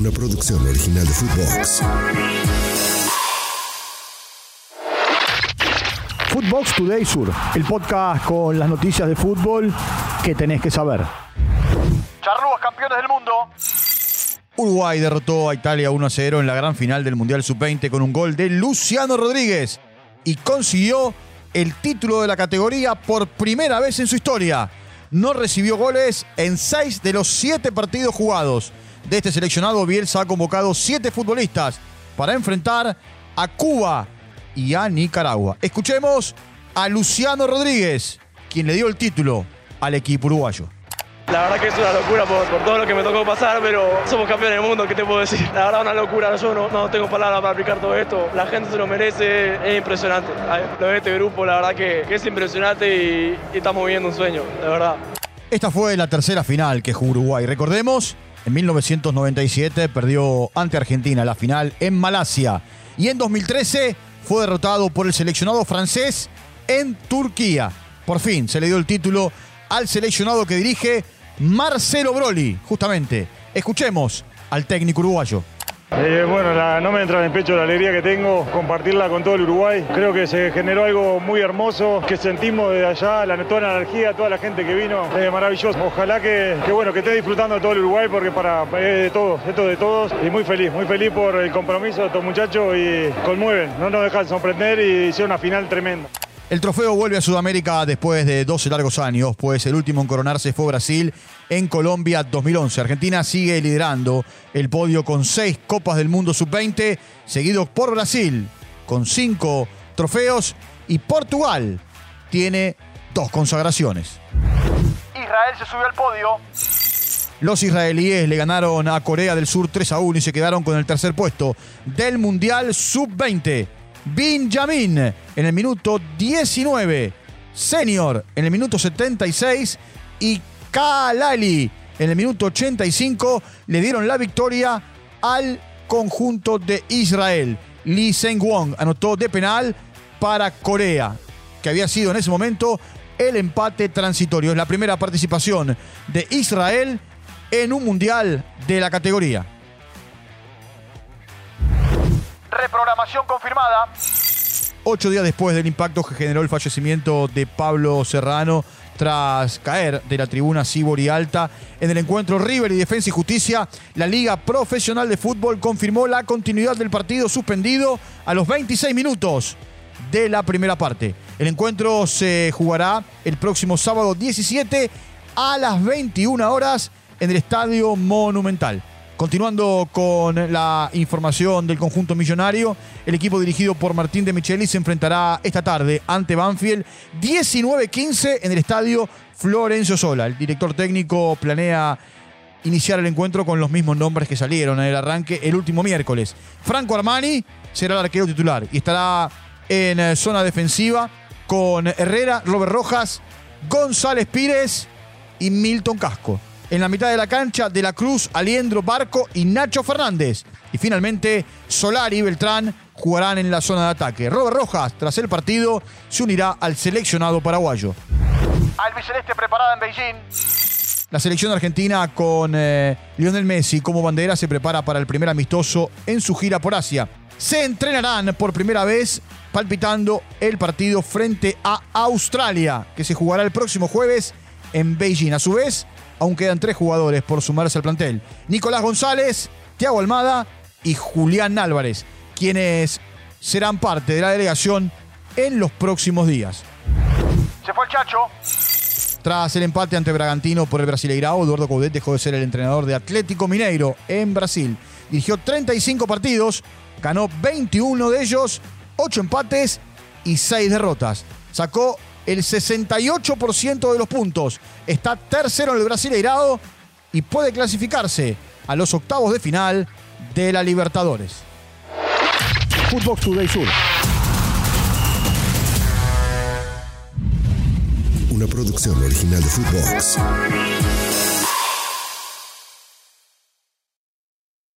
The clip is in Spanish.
una producción original de Footbox. Footbox Today Sur, el podcast con las noticias de fútbol que tenés que saber. Charrúas campeones del mundo. Uruguay derrotó a Italia 1 a 0 en la gran final del Mundial Sub-20 con un gol de Luciano Rodríguez y consiguió el título de la categoría por primera vez en su historia. No recibió goles en seis de los siete partidos jugados. De este seleccionado, Bielsa ha convocado siete futbolistas para enfrentar a Cuba y a Nicaragua. Escuchemos a Luciano Rodríguez, quien le dio el título al equipo uruguayo. La verdad que es una locura por, por, todo lo que me tocó pasar, pero somos campeones del mundo, ¿qué te puedo decir? La verdad una locura, yo no, no tengo palabras para aplicar todo esto, la gente se lo merece, es impresionante. Lo de este grupo, la verdad que, que es impresionante y, y estamos viviendo un sueño, de verdad. Esta fue la tercera final que jugó Uruguay. Recordemos, en 1997 perdió ante Argentina la final en Malasia y en 2013 fue derrotado por el seleccionado francés en Turquía. Por fin se le dio el título al seleccionado que dirige Marcelo Broli, justamente. Escuchemos al técnico uruguayo. Eh, bueno, no me entra en el pecho la alegría que tengo, compartirla con todo el Uruguay. Creo que se generó algo muy hermoso, que sentimos desde allá, la, toda la energía, toda la gente que vino, es maravilloso. Ojalá que, que, bueno, que esté disfrutando todo el Uruguay, porque para, es de todos, esto de todos, y muy feliz, muy feliz por el compromiso de estos muchachos y conmueven, no nos dejan sorprender y hicieron una final tremenda. El trofeo vuelve a Sudamérica después de 12 largos años, pues el último en coronarse fue Brasil en Colombia 2011. Argentina sigue liderando el podio con seis Copas del Mundo Sub-20, seguido por Brasil con cinco trofeos y Portugal tiene dos consagraciones. Israel se subió al podio. Los israelíes le ganaron a Corea del Sur 3 a 1 y se quedaron con el tercer puesto del Mundial Sub-20. Benjamin en el minuto 19, Senior en el minuto 76 y Kalali en el minuto 85 le dieron la victoria al conjunto de Israel. Lee Seng-won anotó de penal para Corea, que había sido en ese momento el empate transitorio. Es la primera participación de Israel en un mundial de la categoría. Reprogramación confirmada. Ocho días después del impacto que generó el fallecimiento de Pablo Serrano tras caer de la tribuna Cibor Alta en el encuentro River y Defensa y Justicia, la Liga Profesional de Fútbol confirmó la continuidad del partido suspendido a los 26 minutos de la primera parte. El encuentro se jugará el próximo sábado 17 a las 21 horas en el Estadio Monumental. Continuando con la información del conjunto millonario, el equipo dirigido por Martín de Micheli se enfrentará esta tarde ante Banfield 19-15 en el estadio Florencio Sola. El director técnico planea iniciar el encuentro con los mismos nombres que salieron en el arranque el último miércoles. Franco Armani será el arquero titular y estará en zona defensiva con Herrera, Robert Rojas, González Pires y Milton Casco. En la mitad de la cancha, De la Cruz, Aliendro Barco y Nacho Fernández. Y finalmente, Solari y Beltrán jugarán en la zona de ataque. Robert Rojas, tras el partido, se unirá al seleccionado paraguayo. Albiceleste preparada en Beijing. La selección argentina con eh, Lionel Messi como bandera se prepara para el primer amistoso en su gira por Asia. Se entrenarán por primera vez palpitando el partido frente a Australia, que se jugará el próximo jueves en Beijing. A su vez, aún quedan tres jugadores por sumarse al plantel. Nicolás González, Thiago Almada y Julián Álvarez, quienes serán parte de la delegación en los próximos días. Se fue el Chacho. Tras el empate ante Bragantino por el Brasileirao, Eduardo Coudet dejó de ser el entrenador de Atlético Mineiro en Brasil. Dirigió 35 partidos, ganó 21 de ellos, 8 empates y 6 derrotas. Sacó el 68% de los puntos. Está tercero en el Brasileirao y puede clasificarse a los octavos de final de la Libertadores. Footbox Today Sur. Una producción original de Footbox.